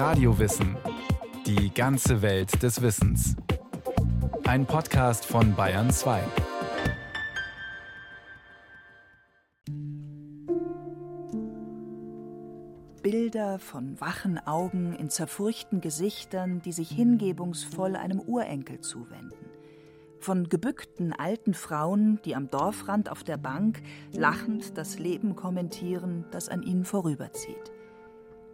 Radiowissen. Die ganze Welt des Wissens. Ein Podcast von Bayern 2. Bilder von wachen Augen in zerfurchten Gesichtern, die sich hingebungsvoll einem Urenkel zuwenden von gebückten alten Frauen, die am Dorfrand auf der Bank lachend das Leben kommentieren, das an ihnen vorüberzieht.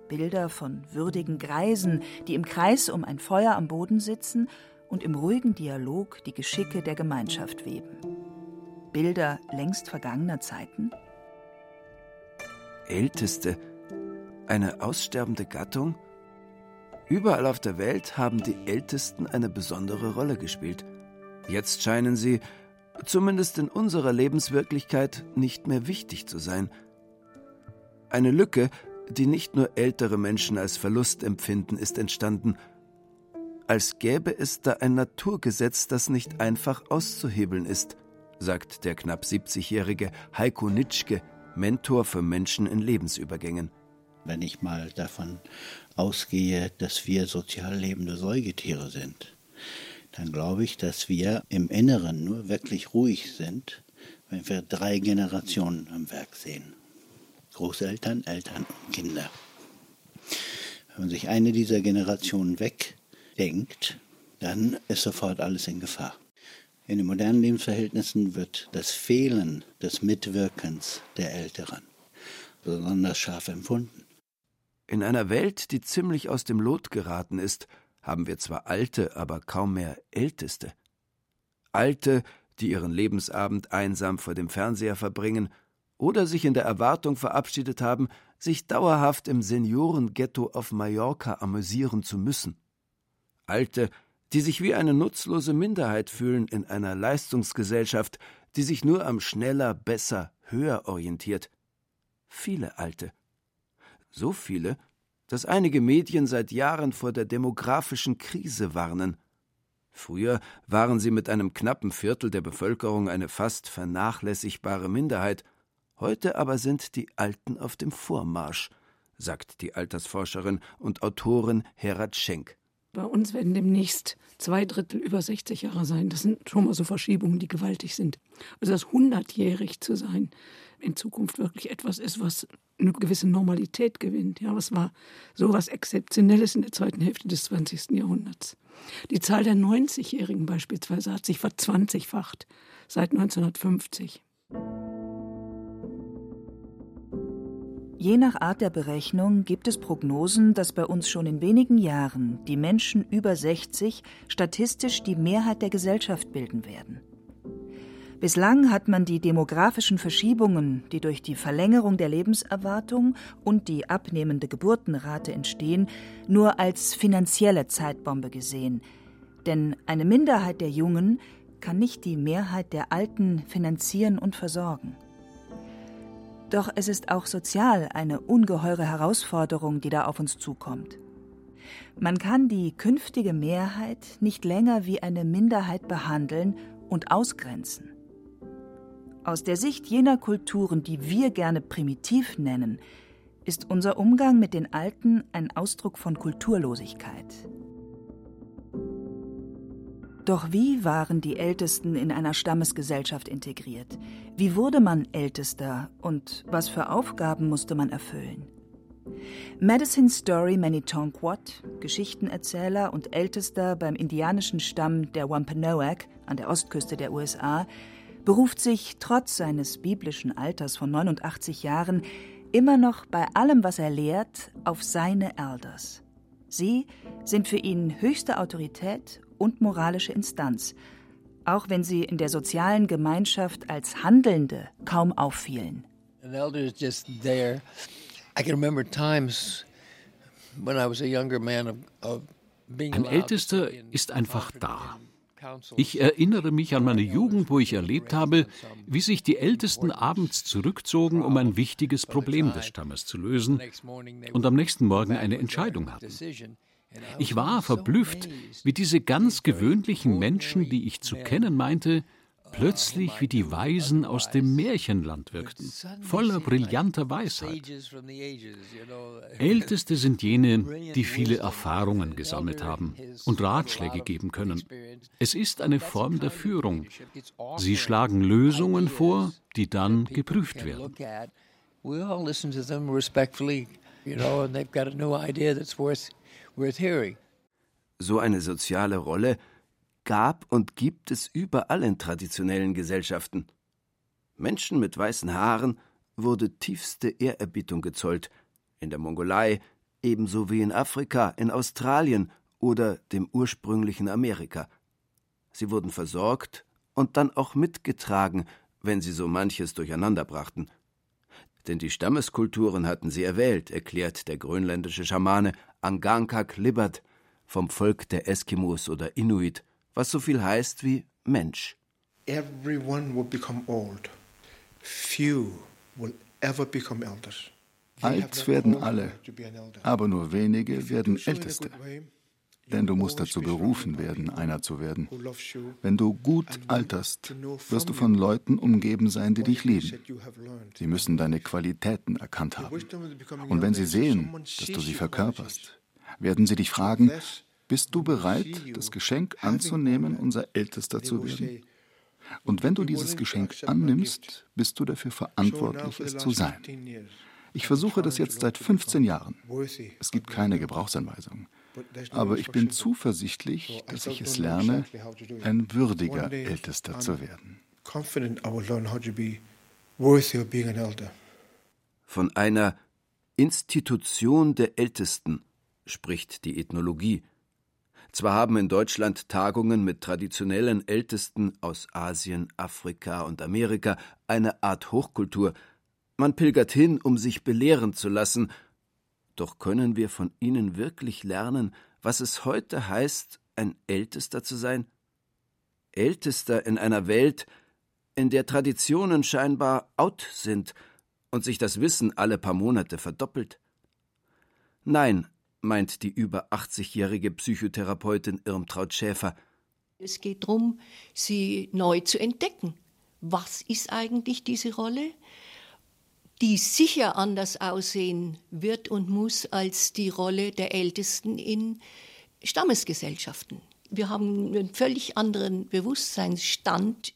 Bilder von würdigen Greisen, die im Kreis um ein Feuer am Boden sitzen und im ruhigen Dialog die Geschicke der Gemeinschaft weben. Bilder längst vergangener Zeiten? Älteste, eine aussterbende Gattung? Überall auf der Welt haben die Ältesten eine besondere Rolle gespielt – Jetzt scheinen sie, zumindest in unserer Lebenswirklichkeit, nicht mehr wichtig zu sein. Eine Lücke, die nicht nur ältere Menschen als Verlust empfinden, ist entstanden, als gäbe es da ein Naturgesetz, das nicht einfach auszuhebeln ist, sagt der knapp 70-jährige Heiko Nitschke, Mentor für Menschen in Lebensübergängen. Wenn ich mal davon ausgehe, dass wir sozial lebende Säugetiere sind, dann glaube ich, dass wir im Inneren nur wirklich ruhig sind, wenn wir drei Generationen am Werk sehen. Großeltern, Eltern und Kinder. Wenn man sich eine dieser Generationen wegdenkt, dann ist sofort alles in Gefahr. In den modernen Lebensverhältnissen wird das Fehlen des Mitwirkens der Älteren besonders scharf empfunden. In einer Welt, die ziemlich aus dem Lot geraten ist, haben wir zwar alte, aber kaum mehr älteste. Alte, die ihren Lebensabend einsam vor dem Fernseher verbringen oder sich in der Erwartung verabschiedet haben, sich dauerhaft im Seniorenghetto auf Mallorca amüsieren zu müssen. Alte, die sich wie eine nutzlose Minderheit fühlen in einer Leistungsgesellschaft, die sich nur am schneller, besser, höher orientiert. Viele Alte. So viele, dass einige Medien seit Jahren vor der demografischen Krise warnen. Früher waren sie mit einem knappen Viertel der Bevölkerung eine fast vernachlässigbare Minderheit, heute aber sind die Alten auf dem Vormarsch, sagt die Altersforscherin und Autorin Herat Schenk. Bei uns werden demnächst zwei Drittel über 60 Jahre sein. Das sind schon mal so Verschiebungen, die gewaltig sind. Also das hundertjährig zu sein, in Zukunft wirklich etwas ist, was eine gewisse Normalität gewinnt. Ja, was war so was Exzeptionelles in der zweiten Hälfte des 20. Jahrhunderts. Die Zahl der 90-Jährigen beispielsweise hat sich verzwanzigfacht seit 1950. Je nach Art der Berechnung gibt es Prognosen, dass bei uns schon in wenigen Jahren die Menschen über 60 statistisch die Mehrheit der Gesellschaft bilden werden. Bislang hat man die demografischen Verschiebungen, die durch die Verlängerung der Lebenserwartung und die abnehmende Geburtenrate entstehen, nur als finanzielle Zeitbombe gesehen. Denn eine Minderheit der Jungen kann nicht die Mehrheit der Alten finanzieren und versorgen. Doch es ist auch sozial eine ungeheure Herausforderung, die da auf uns zukommt. Man kann die künftige Mehrheit nicht länger wie eine Minderheit behandeln und ausgrenzen. Aus der Sicht jener Kulturen, die wir gerne primitiv nennen, ist unser Umgang mit den Alten ein Ausdruck von Kulturlosigkeit. Doch wie waren die Ältesten in einer Stammesgesellschaft integriert? Wie wurde man Ältester und was für Aufgaben musste man erfüllen? Madison Story Manitonquat, Geschichtenerzähler und Ältester beim indianischen Stamm der Wampanoag an der Ostküste der USA, beruft sich trotz seines biblischen Alters von 89 Jahren immer noch bei allem, was er lehrt, auf seine Elders. Sie sind für ihn höchste Autorität und moralische Instanz, auch wenn sie in der sozialen Gemeinschaft als Handelnde kaum auffielen. An elder is just there. I can remember times when I was a younger man of, of ein Ältester ist einfach da. Ich erinnere mich an meine Jugend, wo ich erlebt habe, wie sich die Ältesten abends zurückzogen, um ein wichtiges Problem des Stammes zu lösen und am nächsten Morgen eine Entscheidung hatten. Ich war verblüfft, wie diese ganz gewöhnlichen Menschen, die ich zu kennen meinte, plötzlich wie die Weisen aus dem Märchenland wirkten, voller brillanter Weisheit. Älteste sind jene, die viele Erfahrungen gesammelt haben und Ratschläge geben können. Es ist eine Form der Führung. Sie schlagen Lösungen vor, die dann geprüft werden. So eine soziale Rolle gab und gibt es überall in traditionellen Gesellschaften. Menschen mit weißen Haaren wurde tiefste Ehrerbietung gezollt, in der Mongolei ebenso wie in Afrika, in Australien oder dem ursprünglichen Amerika. Sie wurden versorgt und dann auch mitgetragen, wenn sie so manches durcheinander brachten. Denn die Stammeskulturen hatten sie erwählt, erklärt der grönländische Schamane Angankak Libbert vom Volk der Eskimos oder Inuit was so viel heißt wie Mensch. Everyone will become old. Few will ever become elders. Alt werden alle, aber nur wenige werden Älteste. Denn du musst dazu berufen werden, einer zu werden. Wenn du gut alterst, wirst du von Leuten umgeben sein, die dich lieben. Sie müssen deine Qualitäten erkannt haben. Und wenn sie sehen, dass du sie verkörperst, werden sie dich fragen, bist du bereit, das Geschenk anzunehmen, unser Ältester zu werden? Und wenn du dieses Geschenk annimmst, bist du dafür verantwortlich, es zu sein. Ich versuche das jetzt seit 15 Jahren. Es gibt keine Gebrauchsanweisung. Aber ich bin zuversichtlich, dass ich es lerne, ein würdiger Ältester zu werden. Von einer Institution der Ältesten spricht die Ethnologie. Zwar haben in Deutschland Tagungen mit traditionellen Ältesten aus Asien, Afrika und Amerika eine Art Hochkultur. Man pilgert hin, um sich belehren zu lassen. Doch können wir von ihnen wirklich lernen, was es heute heißt, ein Ältester zu sein? Ältester in einer Welt, in der Traditionen scheinbar out sind und sich das Wissen alle paar Monate verdoppelt? Nein, meint die über 80-jährige Psychotherapeutin Irmtraut Schäfer. Es geht darum, sie neu zu entdecken. Was ist eigentlich diese Rolle? Die sicher anders aussehen wird und muss als die Rolle der Ältesten in Stammesgesellschaften. Wir haben einen völlig anderen Bewusstseinsstand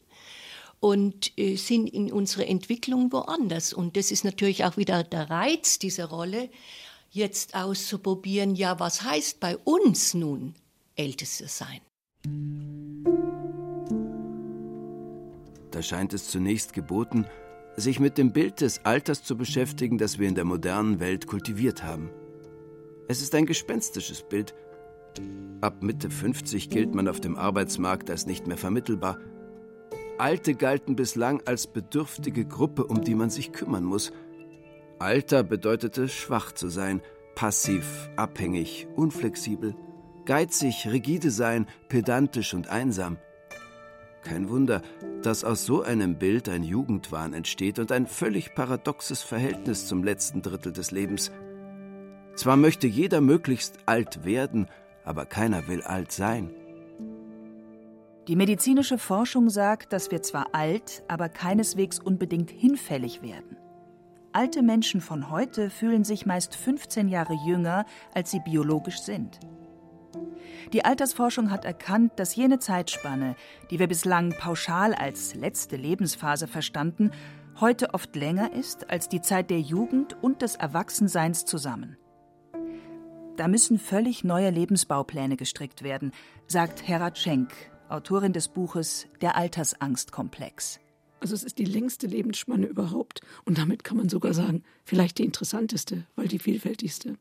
und äh, sind in unserer Entwicklung woanders. Und das ist natürlich auch wieder der Reiz dieser Rolle, jetzt auszuprobieren, ja, was heißt bei uns nun Älteste sein? Da scheint es zunächst geboten, sich mit dem Bild des Alters zu beschäftigen, das wir in der modernen Welt kultiviert haben. Es ist ein gespenstisches Bild. Ab Mitte 50 gilt man auf dem Arbeitsmarkt als nicht mehr vermittelbar. Alte galten bislang als bedürftige Gruppe, um die man sich kümmern muss – Alter bedeutete schwach zu sein, passiv, abhängig, unflexibel, geizig, rigide sein, pedantisch und einsam. Kein Wunder, dass aus so einem Bild ein Jugendwahn entsteht und ein völlig paradoxes Verhältnis zum letzten Drittel des Lebens. Zwar möchte jeder möglichst alt werden, aber keiner will alt sein. Die medizinische Forschung sagt, dass wir zwar alt, aber keineswegs unbedingt hinfällig werden. Alte Menschen von heute fühlen sich meist 15 Jahre jünger, als sie biologisch sind. Die Altersforschung hat erkannt, dass jene Zeitspanne, die wir bislang pauschal als letzte Lebensphase verstanden, heute oft länger ist als die Zeit der Jugend und des Erwachsenseins zusammen. Da müssen völlig neue Lebensbaupläne gestrickt werden, sagt Hera Schenk, Autorin des Buches Der Altersangstkomplex. Also es ist die längste Lebensspanne überhaupt. Und damit kann man sogar sagen, vielleicht die interessanteste, weil die vielfältigste.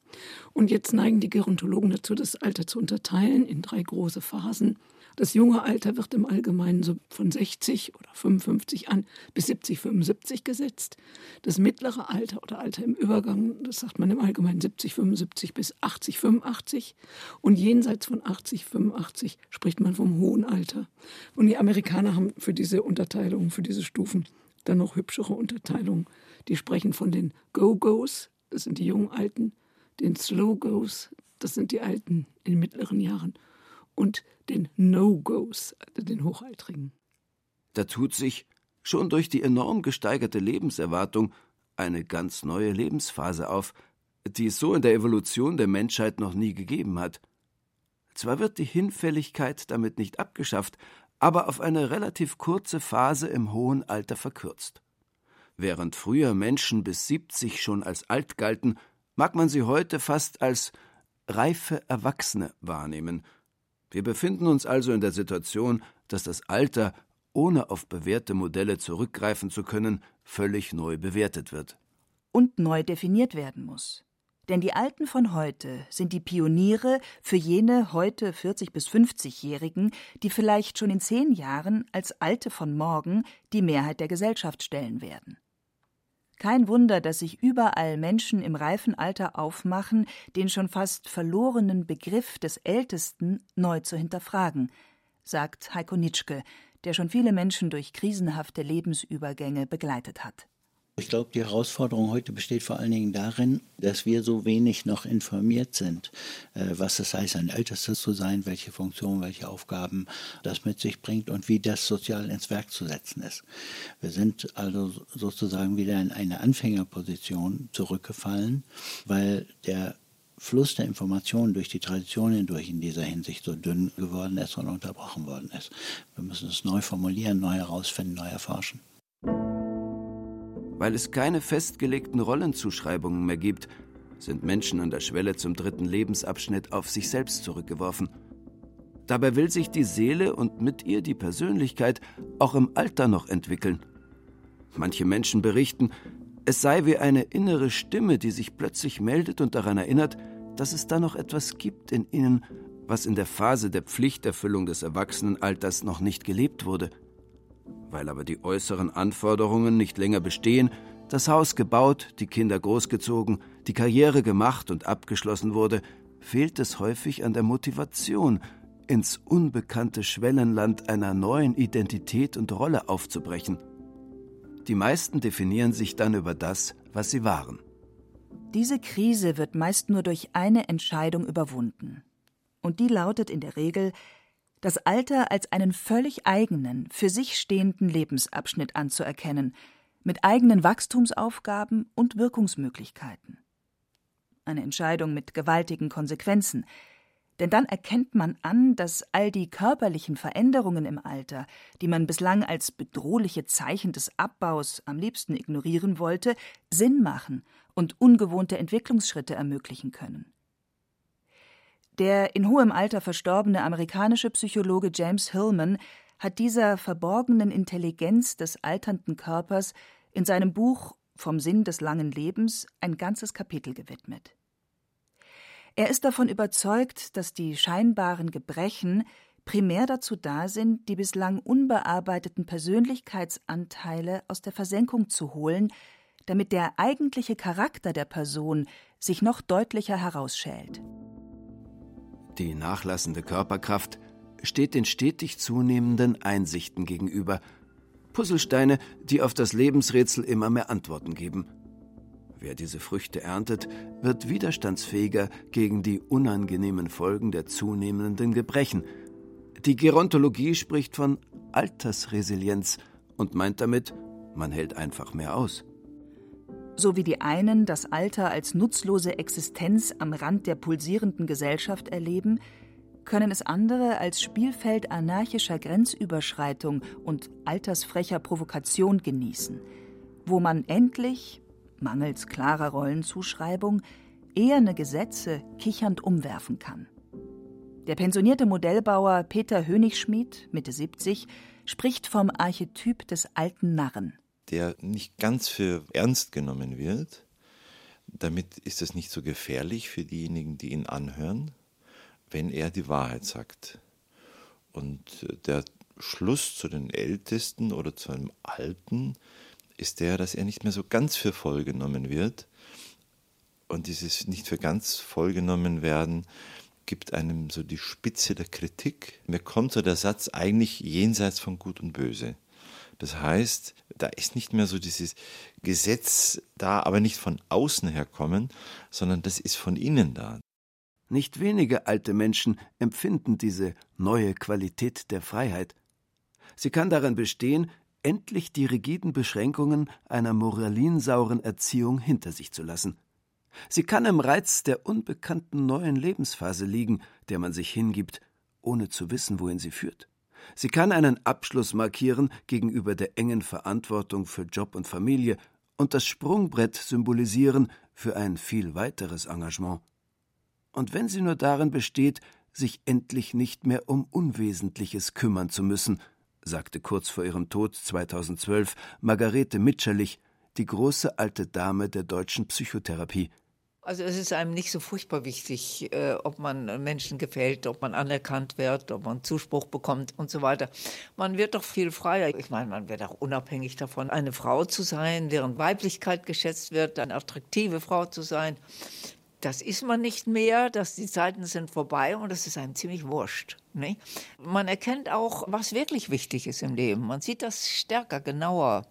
Und jetzt neigen die Gerontologen dazu, das Alter zu unterteilen in drei große Phasen. Das junge Alter wird im Allgemeinen so von 60 oder 55 an bis 70, 75 gesetzt. Das mittlere Alter oder Alter im Übergang, das sagt man im Allgemeinen 70, 75 bis 80, 85. Und jenseits von 80, 85 spricht man vom hohen Alter. Und die Amerikaner haben für diese Unterteilung, für diese Stufen dann noch hübschere Unterteilungen. Die sprechen von den Go-Go's, das sind die jungen Alten, den Slow-Go's, das sind die Alten in mittleren Jahren und den No-Gos, also den Hochaltrigen. Da tut sich, schon durch die enorm gesteigerte Lebenserwartung, eine ganz neue Lebensphase auf, die es so in der Evolution der Menschheit noch nie gegeben hat. Zwar wird die Hinfälligkeit damit nicht abgeschafft, aber auf eine relativ kurze Phase im hohen Alter verkürzt. Während früher Menschen bis 70 schon als alt galten, mag man sie heute fast als reife Erwachsene wahrnehmen. Wir befinden uns also in der Situation, dass das Alter, ohne auf bewährte Modelle zurückgreifen zu können, völlig neu bewertet wird. Und neu definiert werden muss. Denn die Alten von heute sind die Pioniere für jene heute 40- bis 50-Jährigen, die vielleicht schon in zehn Jahren als Alte von morgen die Mehrheit der Gesellschaft stellen werden. Kein Wunder, dass sich überall Menschen im reifen Alter aufmachen, den schon fast verlorenen Begriff des Ältesten neu zu hinterfragen, sagt Heiko Nitschke, der schon viele Menschen durch krisenhafte Lebensübergänge begleitet hat. Ich glaube, die Herausforderung heute besteht vor allen Dingen darin, dass wir so wenig noch informiert sind, äh, was es heißt, ein Ältester zu sein, welche Funktionen, welche Aufgaben das mit sich bringt und wie das sozial ins Werk zu setzen ist. Wir sind also sozusagen wieder in eine Anfängerposition zurückgefallen, weil der Fluss der Informationen durch die Tradition hindurch in dieser Hinsicht so dünn geworden ist und unterbrochen worden ist. Wir müssen es neu formulieren, neu herausfinden, neu erforschen. Weil es keine festgelegten Rollenzuschreibungen mehr gibt, sind Menschen an der Schwelle zum dritten Lebensabschnitt auf sich selbst zurückgeworfen. Dabei will sich die Seele und mit ihr die Persönlichkeit auch im Alter noch entwickeln. Manche Menschen berichten, es sei wie eine innere Stimme, die sich plötzlich meldet und daran erinnert, dass es da noch etwas gibt in ihnen, was in der Phase der Pflichterfüllung des Erwachsenenalters noch nicht gelebt wurde. Weil aber die äußeren Anforderungen nicht länger bestehen, das Haus gebaut, die Kinder großgezogen, die Karriere gemacht und abgeschlossen wurde, fehlt es häufig an der Motivation, ins unbekannte Schwellenland einer neuen Identität und Rolle aufzubrechen. Die meisten definieren sich dann über das, was sie waren. Diese Krise wird meist nur durch eine Entscheidung überwunden. Und die lautet in der Regel, das Alter als einen völlig eigenen, für sich stehenden Lebensabschnitt anzuerkennen, mit eigenen Wachstumsaufgaben und Wirkungsmöglichkeiten. Eine Entscheidung mit gewaltigen Konsequenzen, denn dann erkennt man an, dass all die körperlichen Veränderungen im Alter, die man bislang als bedrohliche Zeichen des Abbaus am liebsten ignorieren wollte, Sinn machen und ungewohnte Entwicklungsschritte ermöglichen können. Der in hohem Alter verstorbene amerikanische Psychologe James Hillman hat dieser verborgenen Intelligenz des alternden Körpers in seinem Buch Vom Sinn des langen Lebens ein ganzes Kapitel gewidmet. Er ist davon überzeugt, dass die scheinbaren Gebrechen primär dazu da sind, die bislang unbearbeiteten Persönlichkeitsanteile aus der Versenkung zu holen, damit der eigentliche Charakter der Person sich noch deutlicher herausschält. Die nachlassende Körperkraft steht den stetig zunehmenden Einsichten gegenüber. Puzzlesteine, die auf das Lebensrätsel immer mehr Antworten geben. Wer diese Früchte erntet, wird widerstandsfähiger gegen die unangenehmen Folgen der zunehmenden Gebrechen. Die Gerontologie spricht von Altersresilienz und meint damit, man hält einfach mehr aus so wie die einen das Alter als nutzlose Existenz am Rand der pulsierenden Gesellschaft erleben, können es andere als Spielfeld anarchischer Grenzüberschreitung und altersfrecher Provokation genießen, wo man endlich, mangels klarer Rollenzuschreibung, eherne Gesetze kichernd umwerfen kann. Der pensionierte Modellbauer Peter Hönigschmidt, Mitte 70, spricht vom Archetyp des alten Narren der nicht ganz für ernst genommen wird. Damit ist es nicht so gefährlich für diejenigen, die ihn anhören, wenn er die Wahrheit sagt. Und der Schluss zu den Ältesten oder zu einem Alten ist der, dass er nicht mehr so ganz für voll genommen wird. Und dieses nicht für ganz voll genommen werden gibt einem so die Spitze der Kritik. Mir kommt so der Satz eigentlich jenseits von Gut und Böse. Das heißt, da ist nicht mehr so dieses Gesetz da, aber nicht von außen herkommen, sondern das ist von innen da. Nicht wenige alte Menschen empfinden diese neue Qualität der Freiheit. Sie kann darin bestehen, endlich die rigiden Beschränkungen einer moralinsauren Erziehung hinter sich zu lassen. Sie kann im Reiz der unbekannten neuen Lebensphase liegen, der man sich hingibt, ohne zu wissen, wohin sie führt. Sie kann einen Abschluss markieren gegenüber der engen Verantwortung für Job und Familie und das Sprungbrett symbolisieren für ein viel weiteres Engagement. Und wenn sie nur darin besteht, sich endlich nicht mehr um Unwesentliches kümmern zu müssen, sagte kurz vor ihrem Tod 2012 Margarete Mitscherlich, die große alte Dame der deutschen Psychotherapie. Also es ist einem nicht so furchtbar wichtig, äh, ob man Menschen gefällt, ob man anerkannt wird, ob man Zuspruch bekommt und so weiter. Man wird doch viel freier. Ich meine, man wird auch unabhängig davon, eine Frau zu sein, deren Weiblichkeit geschätzt wird, eine attraktive Frau zu sein. Das ist man nicht mehr, dass die Zeiten sind vorbei und das ist einem ziemlich wurscht. Ne? Man erkennt auch, was wirklich wichtig ist im Leben. Man sieht das stärker, genauer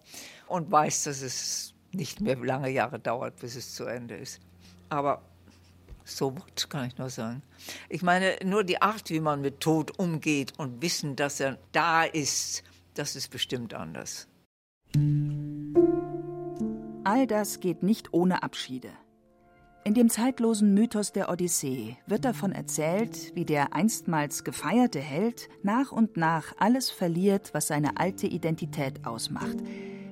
und weiß, dass es nicht mehr lange Jahre dauert, bis es zu Ende ist. Aber so what, kann ich nur sagen. Ich meine, nur die Art, wie man mit Tod umgeht und wissen, dass er da ist, das ist bestimmt anders. All das geht nicht ohne Abschiede. In dem zeitlosen Mythos der Odyssee wird davon erzählt, wie der einstmals gefeierte Held nach und nach alles verliert, was seine alte Identität ausmacht,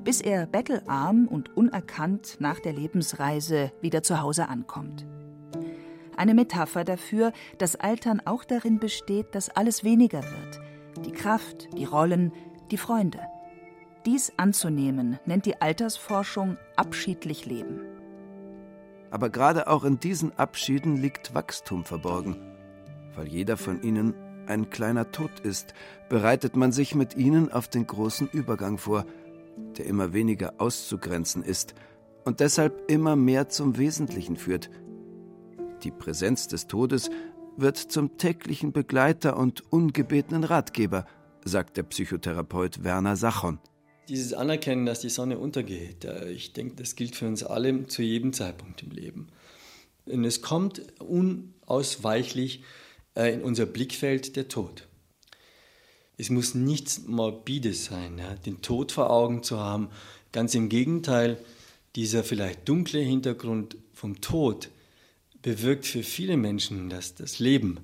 bis er bettelarm und unerkannt nach der Lebensreise wieder zu Hause ankommt. Eine Metapher dafür, dass Altern auch darin besteht, dass alles weniger wird. Die Kraft, die Rollen, die Freunde. Dies anzunehmen, nennt die Altersforschung abschiedlich Leben. Aber gerade auch in diesen Abschieden liegt Wachstum verborgen. Weil jeder von ihnen ein kleiner Tod ist, bereitet man sich mit ihnen auf den großen Übergang vor, der immer weniger auszugrenzen ist und deshalb immer mehr zum Wesentlichen führt. Die Präsenz des Todes wird zum täglichen Begleiter und ungebetenen Ratgeber, sagt der Psychotherapeut Werner Sachon dieses Anerkennen, dass die Sonne untergeht, ich denke, das gilt für uns alle zu jedem Zeitpunkt im Leben. Und es kommt unausweichlich äh, in unser Blickfeld der Tod. Es muss nichts Morbides sein, den Tod vor Augen zu haben. Ganz im Gegenteil, dieser vielleicht dunkle Hintergrund vom Tod bewirkt für viele Menschen, dass das Leben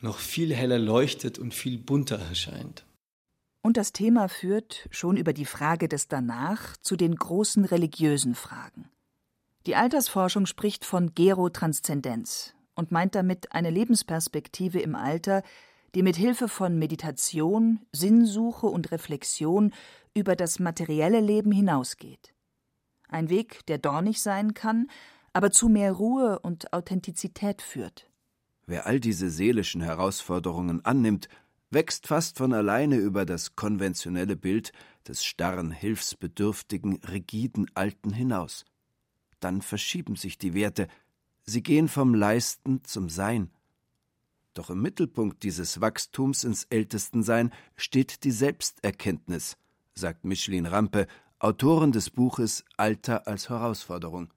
noch viel heller leuchtet und viel bunter erscheint. Und das Thema führt, schon über die Frage des Danach, zu den großen religiösen Fragen. Die Altersforschung spricht von Gerotranszendenz und meint damit eine Lebensperspektive im Alter, die mit Hilfe von Meditation, Sinnsuche und Reflexion über das materielle Leben hinausgeht. Ein Weg, der dornig sein kann, aber zu mehr Ruhe und Authentizität führt. Wer all diese seelischen Herausforderungen annimmt, wächst fast von alleine über das konventionelle Bild des starren, hilfsbedürftigen, rigiden Alten hinaus. Dann verschieben sich die Werte, sie gehen vom Leisten zum Sein. Doch im Mittelpunkt dieses Wachstums ins Ältestensein steht die Selbsterkenntnis, sagt Micheline Rampe, Autorin des Buches Alter als Herausforderung.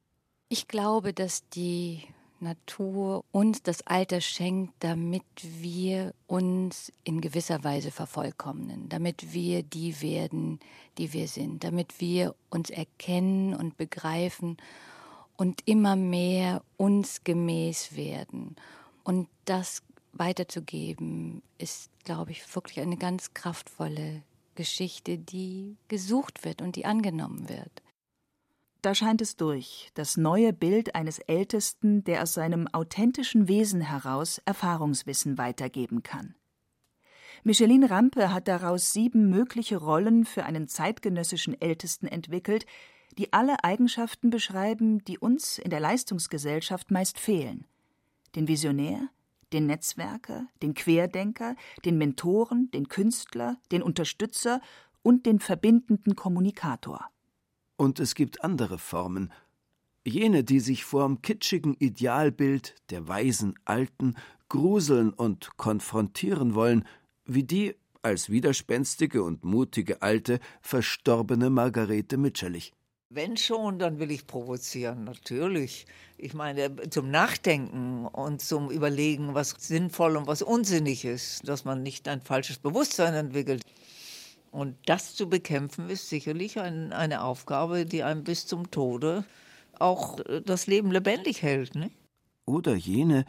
Ich glaube, dass die Natur uns das Alter schenkt, damit wir uns in gewisser Weise vervollkommnen, damit wir die werden, die wir sind, damit wir uns erkennen und begreifen und immer mehr uns gemäß werden. Und das weiterzugeben, ist, glaube ich, wirklich eine ganz kraftvolle Geschichte, die gesucht wird und die angenommen wird. Da scheint es durch, das neue Bild eines Ältesten, der aus seinem authentischen Wesen heraus Erfahrungswissen weitergeben kann. Micheline Rampe hat daraus sieben mögliche Rollen für einen zeitgenössischen Ältesten entwickelt, die alle Eigenschaften beschreiben, die uns in der Leistungsgesellschaft meist fehlen. Den Visionär, den Netzwerker, den Querdenker, den Mentoren, den Künstler, den Unterstützer und den verbindenden Kommunikator. Und es gibt andere Formen, jene, die sich vorm kitschigen Idealbild der weisen Alten gruseln und konfrontieren wollen, wie die als widerspenstige und mutige alte verstorbene Margarete Mitscherlich. Wenn schon, dann will ich provozieren, natürlich. Ich meine, zum Nachdenken und zum Überlegen, was sinnvoll und was unsinnig ist, dass man nicht ein falsches Bewusstsein entwickelt. Und das zu bekämpfen ist sicherlich ein, eine Aufgabe, die einem bis zum Tode auch äh, das Leben lebendig hält. Ne? Oder jene,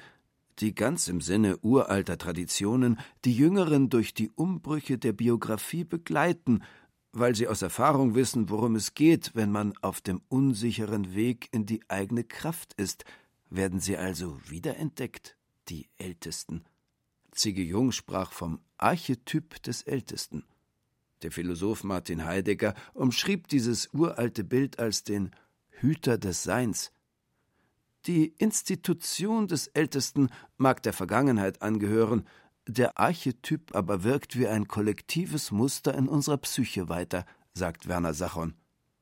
die ganz im Sinne uralter Traditionen die Jüngeren durch die Umbrüche der Biografie begleiten, weil sie aus Erfahrung wissen, worum es geht, wenn man auf dem unsicheren Weg in die eigene Kraft ist, werden sie also wiederentdeckt, die Ältesten. Zigge Jung sprach vom Archetyp des Ältesten. Der Philosoph Martin Heidegger umschrieb dieses uralte Bild als den Hüter des Seins, die Institution des Ältesten mag der Vergangenheit angehören, der Archetyp aber wirkt wie ein kollektives Muster in unserer Psyche weiter, sagt Werner Sachon.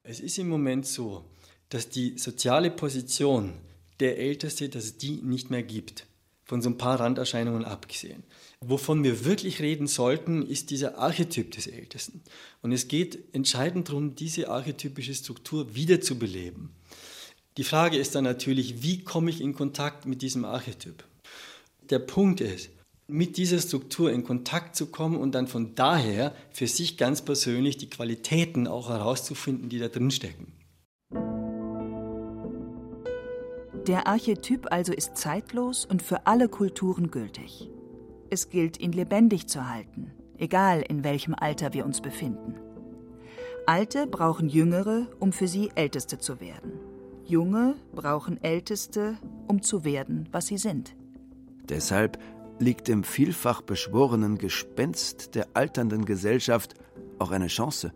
Es ist im Moment so, dass die soziale Position der Älteste, dass es die nicht mehr gibt. Von so ein paar Randerscheinungen abgesehen. Wovon wir wirklich reden sollten, ist dieser Archetyp des Ältesten. Und es geht entscheidend darum, diese archetypische Struktur wiederzubeleben. Die Frage ist dann natürlich, wie komme ich in Kontakt mit diesem Archetyp? Der Punkt ist, mit dieser Struktur in Kontakt zu kommen und dann von daher für sich ganz persönlich die Qualitäten auch herauszufinden, die da drin stecken. Der Archetyp also ist zeitlos und für alle Kulturen gültig. Es gilt, ihn lebendig zu halten, egal in welchem Alter wir uns befinden. Alte brauchen Jüngere, um für sie Älteste zu werden. Junge brauchen Älteste, um zu werden, was sie sind. Deshalb liegt im vielfach beschworenen Gespenst der alternden Gesellschaft auch eine Chance.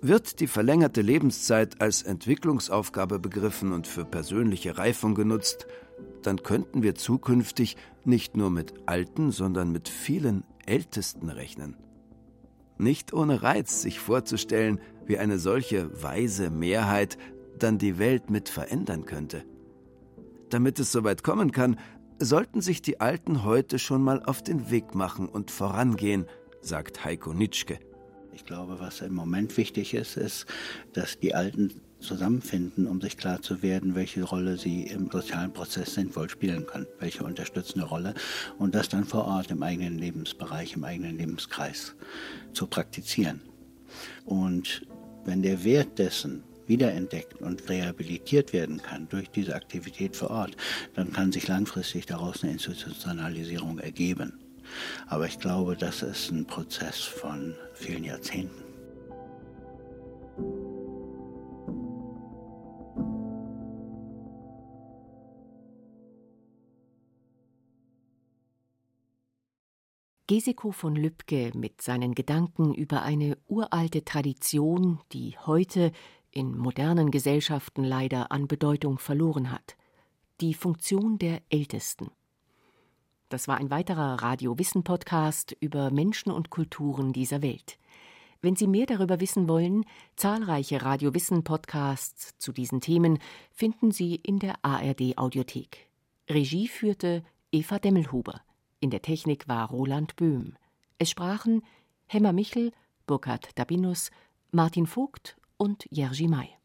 Wird die verlängerte Lebenszeit als Entwicklungsaufgabe begriffen und für persönliche Reifung genutzt, dann könnten wir zukünftig nicht nur mit alten, sondern mit vielen Ältesten rechnen. Nicht ohne Reiz, sich vorzustellen, wie eine solche weise Mehrheit dann die Welt mit verändern könnte. Damit es soweit kommen kann, sollten sich die Alten heute schon mal auf den Weg machen und vorangehen, sagt Heiko Nitschke. Ich glaube, was im Moment wichtig ist, ist, dass die Alten zusammenfinden, um sich klar zu werden, welche Rolle sie im sozialen Prozess sinnvoll spielen können, welche unterstützende Rolle und das dann vor Ort im eigenen Lebensbereich, im eigenen Lebenskreis zu praktizieren. Und wenn der Wert dessen wiederentdeckt und rehabilitiert werden kann durch diese Aktivität vor Ort, dann kann sich langfristig daraus eine Institutionalisierung ergeben. Aber ich glaube, das ist ein Prozess von vielen Jahrzehnten. Gesiko von Lübcke mit seinen Gedanken über eine uralte Tradition, die heute in modernen Gesellschaften leider an Bedeutung verloren hat. Die Funktion der Ältesten. Das war ein weiterer Radio Wissen Podcast über Menschen und Kulturen dieser Welt. Wenn Sie mehr darüber wissen wollen, zahlreiche Radio Wissen Podcasts zu diesen Themen finden Sie in der ARD Audiothek. Regie führte Eva Demmelhuber. In der Technik war Roland Böhm. Es sprachen Hemmer Michel, Burkhard Dabinus, Martin Vogt und Jerzy May.